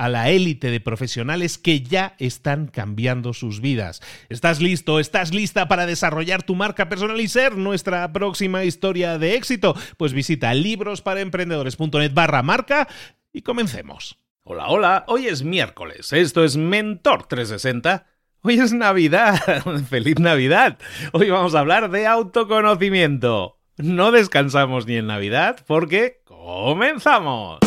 a la élite de profesionales que ya están cambiando sus vidas. ¿Estás listo? ¿Estás lista para desarrollar tu marca personal y ser nuestra próxima historia de éxito? Pues visita librosparaemprendedores.net barra marca y comencemos. Hola, hola, hoy es miércoles, esto es Mentor 360. Hoy es Navidad, feliz Navidad. Hoy vamos a hablar de autoconocimiento. No descansamos ni en Navidad porque comenzamos.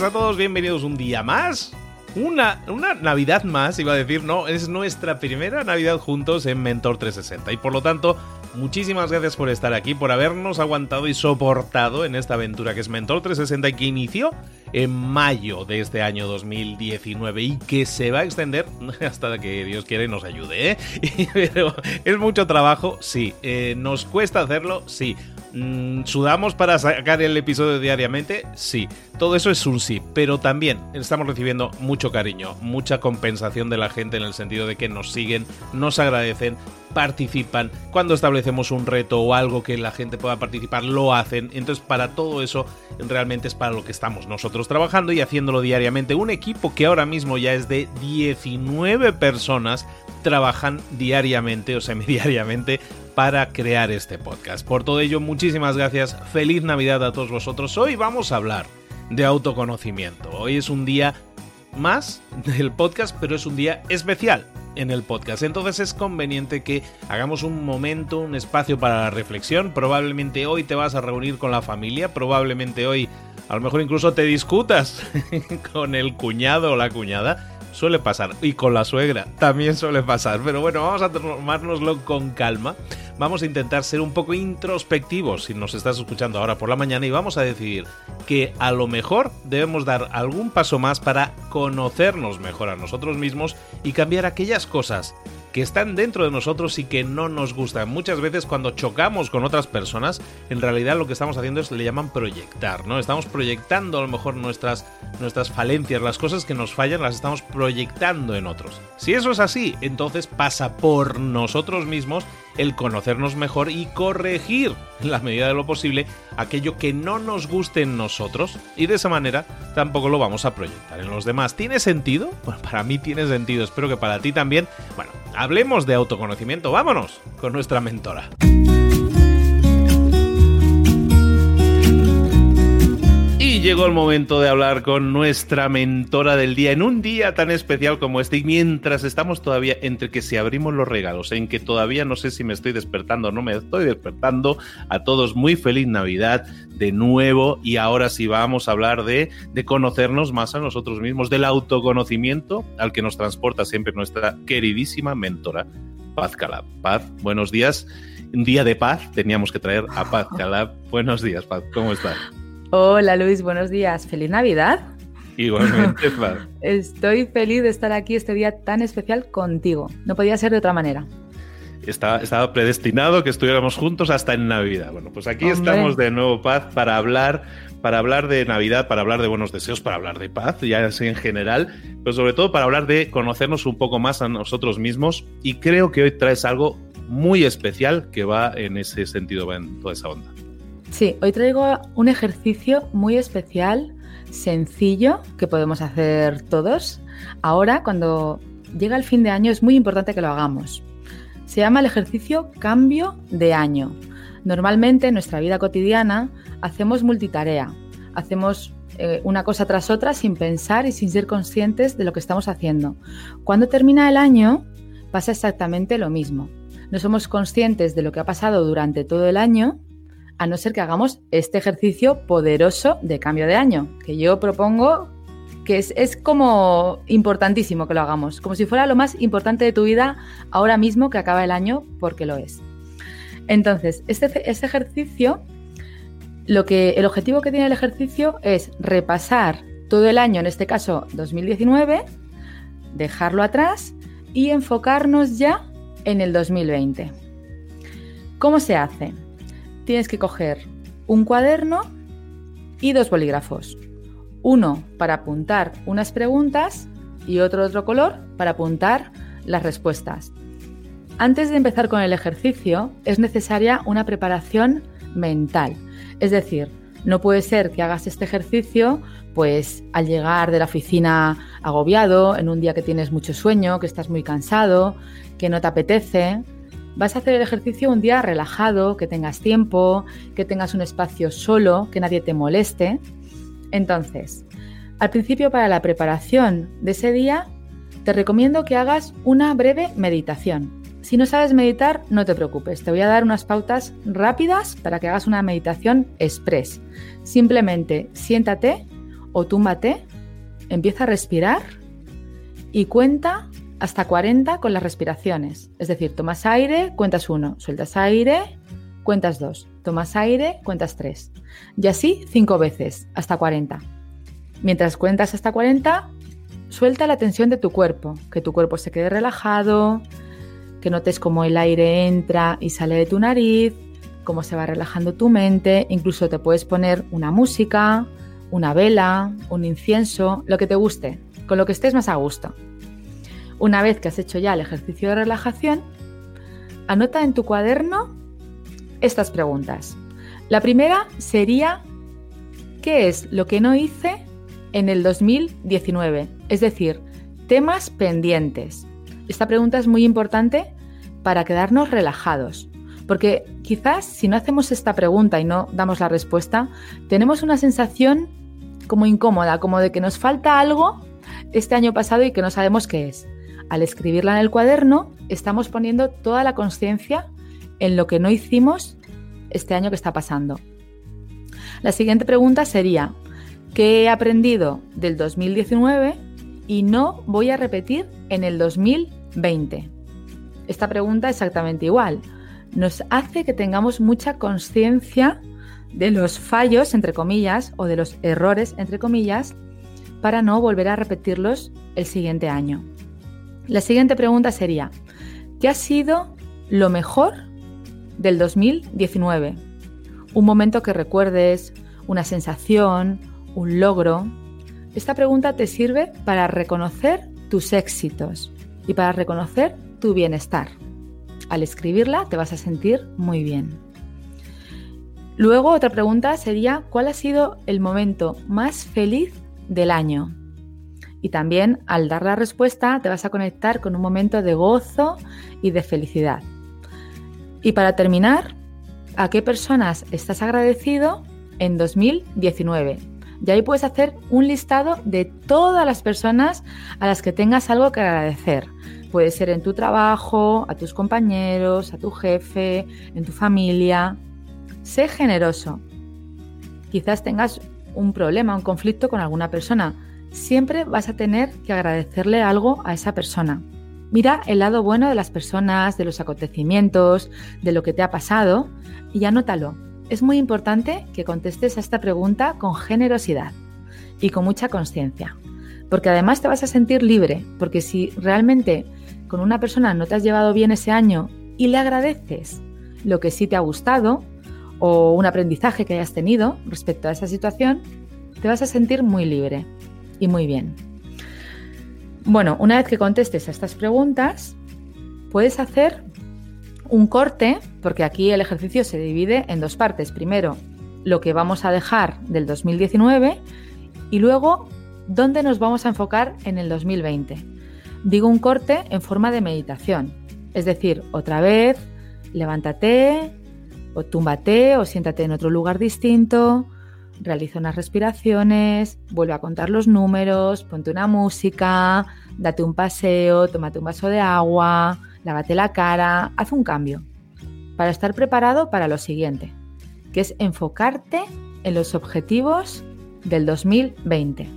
Buenas a todos, bienvenidos un día más. Una, una Navidad más, iba a decir, no, es nuestra primera Navidad juntos en Mentor 360 y por lo tanto, muchísimas gracias por estar aquí, por habernos aguantado y soportado en esta aventura que es Mentor 360 y que inició en mayo de este año 2019 y que se va a extender hasta que Dios quiere y nos ayude. ¿eh? Es mucho trabajo, sí. Eh, ¿Nos cuesta hacerlo? Sí. Mm, ¿Sudamos para sacar el episodio diariamente? Sí. Todo eso es un sí, pero también estamos recibiendo mucho cariño, mucha compensación de la gente en el sentido de que nos siguen, nos agradecen, participan. Cuando establecemos un reto o algo que la gente pueda participar, lo hacen. Entonces, para todo eso, realmente es para lo que estamos nosotros trabajando y haciéndolo diariamente. Un equipo que ahora mismo ya es de 19 personas trabajan diariamente o semidiariamente para crear este podcast. Por todo ello, muchísimas gracias. Feliz Navidad a todos vosotros. Hoy vamos a hablar de autoconocimiento. Hoy es un día más del podcast, pero es un día especial en el podcast. Entonces es conveniente que hagamos un momento, un espacio para la reflexión. Probablemente hoy te vas a reunir con la familia, probablemente hoy a lo mejor incluso te discutas con el cuñado o la cuñada suele pasar. Y con la suegra también suele pasar. Pero bueno, vamos a tomárnoslo con calma. Vamos a intentar ser un poco introspectivos si nos estás escuchando ahora por la mañana y vamos a decidir que a lo mejor debemos dar algún paso más para conocernos mejor a nosotros mismos y cambiar aquellas cosas que están dentro de nosotros y que no nos gustan. Muchas veces cuando chocamos con otras personas, en realidad lo que estamos haciendo es le llaman proyectar, ¿no? Estamos proyectando a lo mejor nuestras, nuestras falencias, las cosas que nos fallan, las estamos proyectando en otros. Si eso es así, entonces pasa por nosotros mismos el conocernos mejor y corregir, en la medida de lo posible, aquello que no nos guste en nosotros y de esa manera tampoco lo vamos a proyectar en los demás. ¿Tiene sentido? Bueno, para mí tiene sentido, espero que para ti también. Bueno, hablemos de autoconocimiento, vámonos con nuestra mentora. Llegó el momento de hablar con nuestra mentora del día en un día tan especial como este y mientras estamos todavía entre que si abrimos los regalos, en que todavía no sé si me estoy despertando o no me estoy despertando, a todos muy feliz Navidad de nuevo y ahora sí vamos a hablar de, de conocernos más a nosotros mismos, del autoconocimiento al que nos transporta siempre nuestra queridísima mentora Paz Calab. Paz, buenos días. Un día de paz teníamos que traer a Paz Calab. Buenos días, Paz. ¿Cómo estás? Hola Luis, buenos días. Feliz Navidad. Igualmente, Estoy feliz de estar aquí este día tan especial contigo. No podía ser de otra manera. Estaba, estaba predestinado que estuviéramos juntos hasta en Navidad. Bueno, pues aquí estamos de nuevo, Paz, para hablar, para hablar de Navidad, para hablar de buenos deseos, para hablar de paz, ya así en general, pero sobre todo para hablar de conocernos un poco más a nosotros mismos. Y creo que hoy traes algo muy especial que va en ese sentido, va en toda esa onda. Sí, hoy traigo un ejercicio muy especial, sencillo, que podemos hacer todos. Ahora, cuando llega el fin de año, es muy importante que lo hagamos. Se llama el ejercicio cambio de año. Normalmente en nuestra vida cotidiana hacemos multitarea, hacemos eh, una cosa tras otra sin pensar y sin ser conscientes de lo que estamos haciendo. Cuando termina el año pasa exactamente lo mismo. No somos conscientes de lo que ha pasado durante todo el año a no ser que hagamos este ejercicio poderoso de cambio de año, que yo propongo que es, como importantísimo que lo hagamos, como si fuera lo más importante de tu vida ahora mismo que acaba el año, porque lo es. Entonces, este, este ejercicio, lo que, el objetivo que tiene el ejercicio es repasar todo el año, en este caso 2019, dejarlo atrás y enfocarnos ya en el 2020. ¿Cómo se hace? Tienes que coger un cuaderno y dos bolígrafos. Uno para apuntar unas preguntas y otro otro color para apuntar las respuestas. Antes de empezar con el ejercicio es necesaria una preparación mental. Es decir, no puede ser que hagas este ejercicio pues al llegar de la oficina agobiado, en un día que tienes mucho sueño, que estás muy cansado, que no te apetece, Vas a hacer el ejercicio un día relajado, que tengas tiempo, que tengas un espacio solo, que nadie te moleste. Entonces, al principio para la preparación de ese día, te recomiendo que hagas una breve meditación. Si no sabes meditar, no te preocupes, te voy a dar unas pautas rápidas para que hagas una meditación express. Simplemente siéntate o túmbate, empieza a respirar y cuenta hasta 40 con las respiraciones. Es decir, tomas aire, cuentas 1, sueltas aire, cuentas 2, tomas aire, cuentas 3. Y así 5 veces, hasta 40. Mientras cuentas hasta 40, suelta la tensión de tu cuerpo, que tu cuerpo se quede relajado, que notes cómo el aire entra y sale de tu nariz, cómo se va relajando tu mente, incluso te puedes poner una música, una vela, un incienso, lo que te guste, con lo que estés más a gusto. Una vez que has hecho ya el ejercicio de relajación, anota en tu cuaderno estas preguntas. La primera sería, ¿qué es lo que no hice en el 2019? Es decir, temas pendientes. Esta pregunta es muy importante para quedarnos relajados, porque quizás si no hacemos esta pregunta y no damos la respuesta, tenemos una sensación como incómoda, como de que nos falta algo este año pasado y que no sabemos qué es al escribirla en el cuaderno, estamos poniendo toda la conciencia en lo que no hicimos este año que está pasando. La siguiente pregunta sería, ¿qué he aprendido del 2019 y no voy a repetir en el 2020? Esta pregunta exactamente igual. Nos hace que tengamos mucha conciencia de los fallos, entre comillas, o de los errores, entre comillas, para no volver a repetirlos el siguiente año. La siguiente pregunta sería, ¿qué ha sido lo mejor del 2019? Un momento que recuerdes, una sensación, un logro. Esta pregunta te sirve para reconocer tus éxitos y para reconocer tu bienestar. Al escribirla te vas a sentir muy bien. Luego otra pregunta sería, ¿cuál ha sido el momento más feliz del año? Y también al dar la respuesta te vas a conectar con un momento de gozo y de felicidad. Y para terminar, ¿a qué personas estás agradecido en 2019? Y ahí puedes hacer un listado de todas las personas a las que tengas algo que agradecer. Puede ser en tu trabajo, a tus compañeros, a tu jefe, en tu familia. Sé generoso. Quizás tengas un problema, un conflicto con alguna persona siempre vas a tener que agradecerle algo a esa persona. Mira el lado bueno de las personas, de los acontecimientos, de lo que te ha pasado y anótalo. es muy importante que contestes a esta pregunta con generosidad y con mucha conciencia, porque además te vas a sentir libre, porque si realmente con una persona no te has llevado bien ese año y le agradeces lo que sí te ha gustado o un aprendizaje que hayas tenido respecto a esa situación, te vas a sentir muy libre y muy bien. Bueno, una vez que contestes a estas preguntas, puedes hacer un corte, porque aquí el ejercicio se divide en dos partes. Primero, lo que vamos a dejar del 2019 y luego, dónde nos vamos a enfocar en el 2020. Digo un corte en forma de meditación, es decir, otra vez, levántate, o túmbate, o siéntate en otro lugar distinto, realiza unas respiraciones, vuelve a contar los números, ponte una música, date un paseo, tómate un vaso de agua, lávate la cara, haz un cambio para estar preparado para lo siguiente, que es enfocarte en los objetivos del 2020.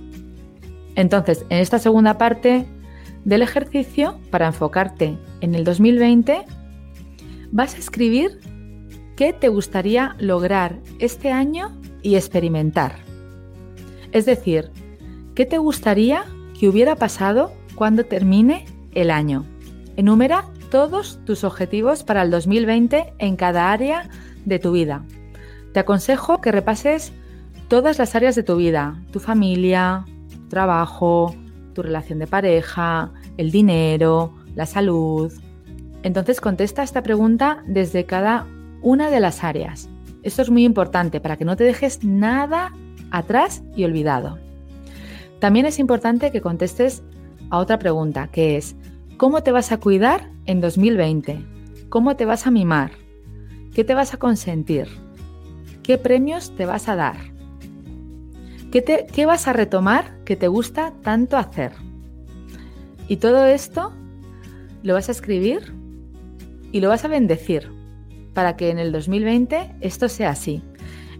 Entonces, en esta segunda parte del ejercicio, para enfocarte en el 2020, vas a escribir qué te gustaría lograr este año y experimentar. Es decir, ¿qué te gustaría que hubiera pasado cuando termine el año? Enumera todos tus objetivos para el 2020 en cada área de tu vida. Te aconsejo que repases todas las áreas de tu vida, tu familia, tu trabajo, tu relación de pareja, el dinero, la salud. Entonces contesta esta pregunta desde cada una de las áreas. Esto es muy importante para que no te dejes nada atrás y olvidado. También es importante que contestes a otra pregunta, que es, ¿cómo te vas a cuidar en 2020? ¿Cómo te vas a mimar? ¿Qué te vas a consentir? ¿Qué premios te vas a dar? ¿Qué, ¿Qué, vas a retomar que te gusta tanto hacer? Y todo esto lo vas a escribir y lo vas a bendecir para que en el 2020 esto sea así.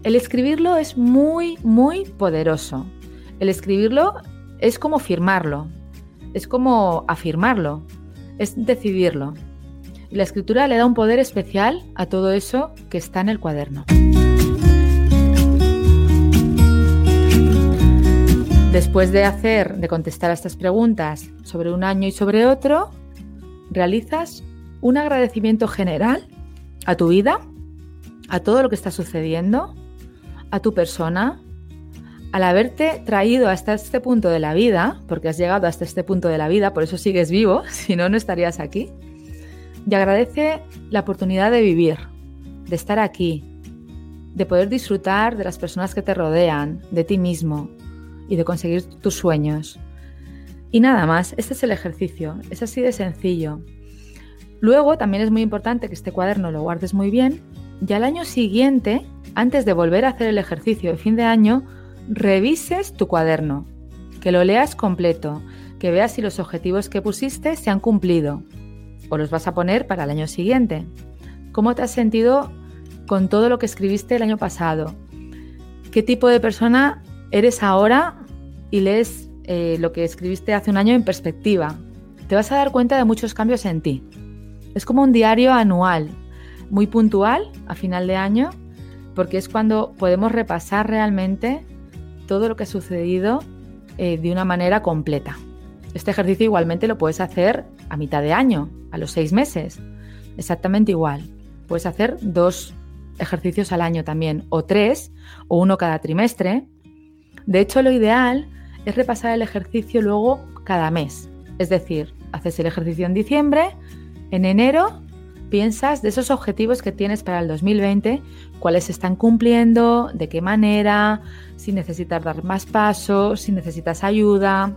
El escribirlo es muy, muy poderoso. El escribirlo es como firmarlo, es como afirmarlo, es decidirlo. La escritura le da un poder especial a todo eso que está en el cuaderno. Después de hacer, de contestar a estas preguntas sobre un año y sobre otro, realizas un agradecimiento general a tu vida, a todo lo que está sucediendo, a tu persona, al haberte traído hasta este punto de la vida, porque has llegado hasta este punto de la vida, por eso sigues vivo, si no, no estarías aquí, y agradece la oportunidad de vivir, de estar aquí, de poder disfrutar de las personas que te rodean, de ti mismo y de conseguir tus sueños. Y nada más, este es el ejercicio, es así de sencillo. Luego también es muy importante que este cuaderno lo guardes muy bien y al año siguiente, antes de volver a hacer el ejercicio de fin de año, revises tu cuaderno, que lo leas completo, que veas si los objetivos que pusiste se han cumplido o los vas a poner para el año siguiente. ¿Cómo te has sentido con todo lo que escribiste el año pasado? ¿Qué tipo de persona eres ahora y lees eh, lo que escribiste hace un año en perspectiva? Te vas a dar cuenta de muchos cambios en ti. Es como un diario anual, muy puntual a final de año, porque es cuando podemos repasar realmente todo lo que ha sucedido eh, de una manera completa. Este ejercicio igualmente lo puedes hacer a mitad de año, a los seis meses, exactamente igual. Puedes hacer dos ejercicios al año también, o tres, o uno cada trimestre. De hecho, lo ideal es repasar el ejercicio luego cada mes. Es decir, haces el ejercicio en diciembre, en enero piensas de esos objetivos que tienes para el 2020, cuáles están cumpliendo, de qué manera, si necesitas dar más pasos, si necesitas ayuda.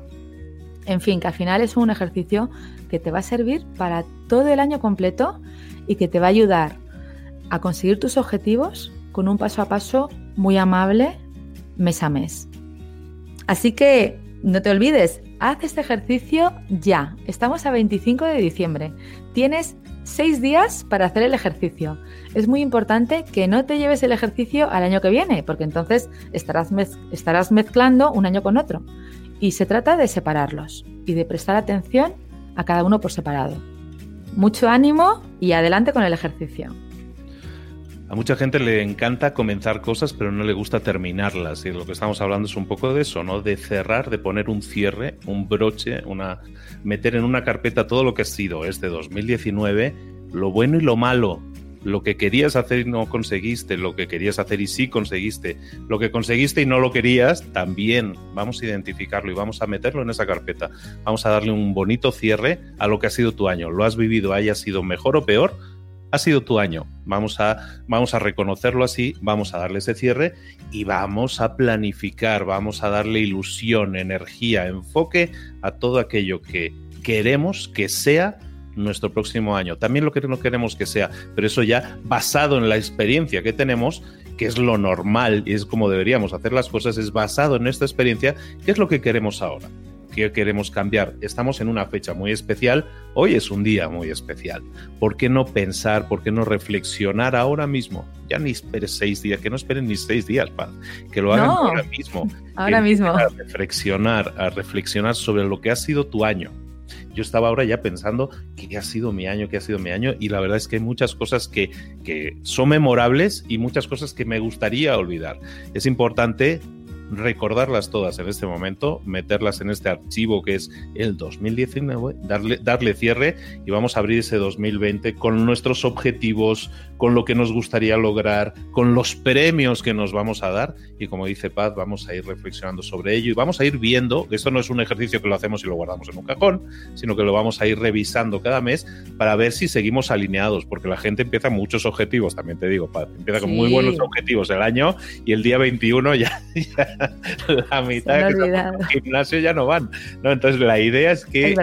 En fin, que al final es un ejercicio que te va a servir para todo el año completo y que te va a ayudar a conseguir tus objetivos con un paso a paso muy amable mes a mes. Así que no te olvides, haz este ejercicio ya. Estamos a 25 de diciembre. Tienes seis días para hacer el ejercicio. Es muy importante que no te lleves el ejercicio al año que viene, porque entonces estarás, estarás mezclando un año con otro. Y se trata de separarlos y de prestar atención a cada uno por separado. Mucho ánimo y adelante con el ejercicio. A mucha gente le encanta comenzar cosas, pero no le gusta terminarlas. Y lo que estamos hablando es un poco de eso, ¿no? De cerrar, de poner un cierre, un broche, una meter en una carpeta todo lo que ha sido este 2019, lo bueno y lo malo, lo que querías hacer y no conseguiste, lo que querías hacer y sí conseguiste, lo que conseguiste y no lo querías, también vamos a identificarlo y vamos a meterlo en esa carpeta. Vamos a darle un bonito cierre a lo que ha sido tu año. Lo has vivido, haya sido mejor o peor, ha sido tu año. Vamos a, vamos a reconocerlo así, vamos a darle ese cierre y vamos a planificar, vamos a darle ilusión, energía, enfoque a todo aquello que queremos que sea nuestro próximo año. También lo que no queremos que sea, pero eso ya basado en la experiencia que tenemos, que es lo normal y es como deberíamos hacer las cosas, es basado en nuestra experiencia, ¿qué es lo que queremos ahora? ¿Qué queremos cambiar? Estamos en una fecha muy especial, hoy es un día muy especial. ¿Por qué no pensar, por qué no reflexionar ahora mismo? Ya ni esperes seis días, que no esperen ni seis días, Paz, que lo hagan ahora mismo. Ahora mismo. A reflexionar, a reflexionar sobre lo que ha sido tu año, yo estaba ahora ya pensando qué ha sido mi año, qué ha sido mi año, y la verdad es que hay muchas cosas que, que son memorables y muchas cosas que me gustaría olvidar. Es importante recordarlas todas en este momento, meterlas en este archivo que es el 2019, darle, darle cierre y vamos a abrir ese 2020 con nuestros objetivos, con lo que nos gustaría lograr, con los premios que nos vamos a dar. Y como dice Paz, vamos a ir reflexionando sobre ello y vamos a ir viendo, esto no es un ejercicio que lo hacemos y lo guardamos en un cajón, sino que lo vamos a ir revisando cada mes para ver si seguimos alineados, porque la gente empieza muchos objetivos, también te digo, Paz, empieza con muy buenos objetivos el año y el día 21 ya, ya la mitad del gimnasio ya no van. ¿no? Entonces la idea es que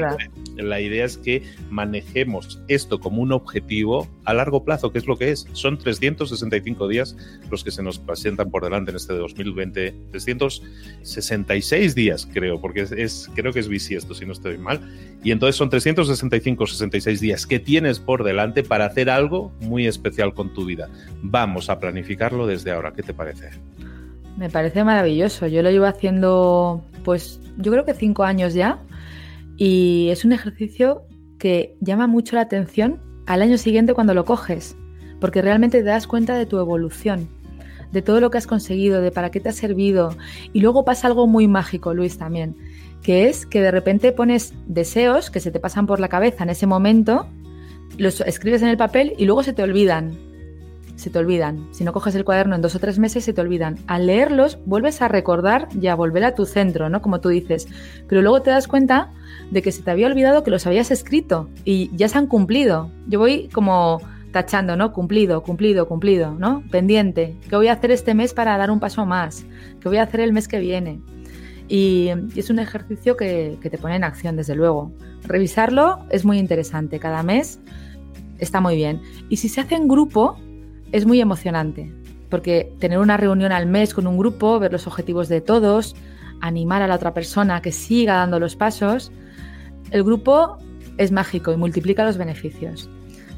la idea es que manejemos esto como un objetivo a largo plazo, que es lo que es. Son 365 días los que se nos presentan por delante en este 2020. 366 días, creo, porque es, creo que es bisiesto, si no estoy mal. Y entonces son 365, 66 días que tienes por delante para hacer algo muy especial con tu vida. Vamos a planificarlo desde ahora. ¿Qué te parece? Me parece maravilloso. Yo lo llevo haciendo, pues, yo creo que cinco años ya. Y es un ejercicio que llama mucho la atención al año siguiente cuando lo coges, porque realmente te das cuenta de tu evolución, de todo lo que has conseguido, de para qué te ha servido. Y luego pasa algo muy mágico, Luis, también, que es que de repente pones deseos que se te pasan por la cabeza en ese momento, los escribes en el papel y luego se te olvidan se te olvidan. Si no coges el cuaderno en dos o tres meses, se te olvidan. Al leerlos, vuelves a recordar y a volver a tu centro, ¿no? Como tú dices. Pero luego te das cuenta de que se te había olvidado que los habías escrito y ya se han cumplido. Yo voy como tachando, ¿no? Cumplido, cumplido, cumplido, ¿no? Pendiente. ¿Qué voy a hacer este mes para dar un paso más? ¿Qué voy a hacer el mes que viene? Y, es un ejercicio que, que te pone en acción, desde luego. Revisarlo es muy interesante. Cada mes está muy bien. Y si se hace en grupo, es muy emocionante, porque tener una reunión al mes con un grupo, ver los objetivos de todos, animar a la otra persona que siga dando los pasos, el grupo es mágico y multiplica los beneficios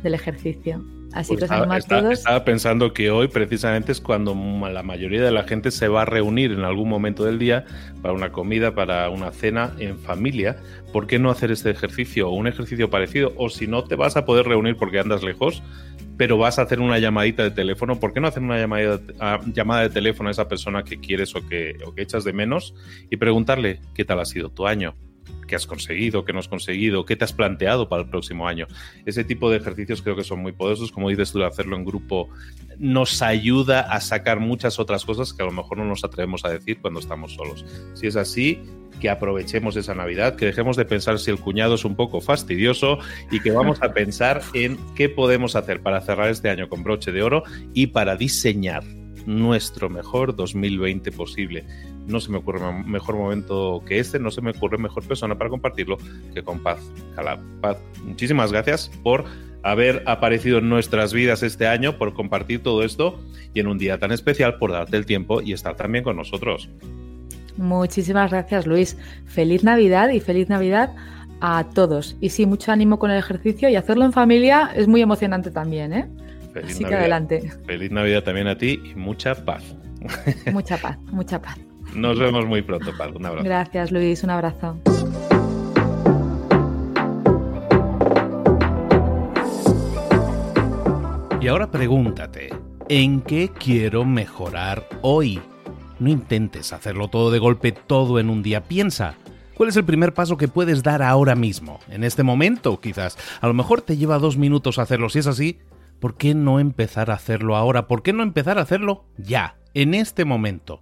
del ejercicio. Así pues que os a todos. Estaba pensando que hoy precisamente es cuando la mayoría de la gente se va a reunir en algún momento del día para una comida, para una cena en familia. ¿Por qué no hacer este ejercicio o un ejercicio parecido? O si no te vas a poder reunir porque andas lejos, pero vas a hacer una llamadita de teléfono, ¿por qué no hacer una llamada, ah, llamada de teléfono a esa persona que quieres o que, o que echas de menos y preguntarle qué tal ha sido tu año? Qué has conseguido, qué no has conseguido, qué te has planteado para el próximo año. Ese tipo de ejercicios creo que son muy poderosos, como dices tú, hacerlo en grupo nos ayuda a sacar muchas otras cosas que a lo mejor no nos atrevemos a decir cuando estamos solos. Si es así, que aprovechemos esa Navidad, que dejemos de pensar si el cuñado es un poco fastidioso y que vamos a pensar en qué podemos hacer para cerrar este año con broche de oro y para diseñar nuestro mejor 2020 posible no se me ocurre mejor momento que este, no se me ocurre mejor persona para compartirlo que con Paz Calab. Paz, muchísimas gracias por haber aparecido en nuestras vidas este año, por compartir todo esto y en un día tan especial por darte el tiempo y estar también con nosotros. Muchísimas gracias, Luis. Feliz Navidad y feliz Navidad a todos. Y sí, mucho ánimo con el ejercicio y hacerlo en familia es muy emocionante también, ¿eh? Feliz Así que adelante. Feliz Navidad también a ti y mucha paz. Mucha paz, mucha paz. Nos vemos muy pronto, Paz. Un abrazo. Gracias, Luis. Un abrazo. Y ahora pregúntate, ¿En qué quiero mejorar hoy? No intentes hacerlo todo de golpe, todo en un día. Piensa, ¿cuál es el primer paso que puedes dar ahora mismo? En este momento, quizás. A lo mejor te lleva dos minutos hacerlo. Si es así, ¿por qué no empezar a hacerlo ahora? ¿Por qué no empezar a hacerlo ya, en este momento?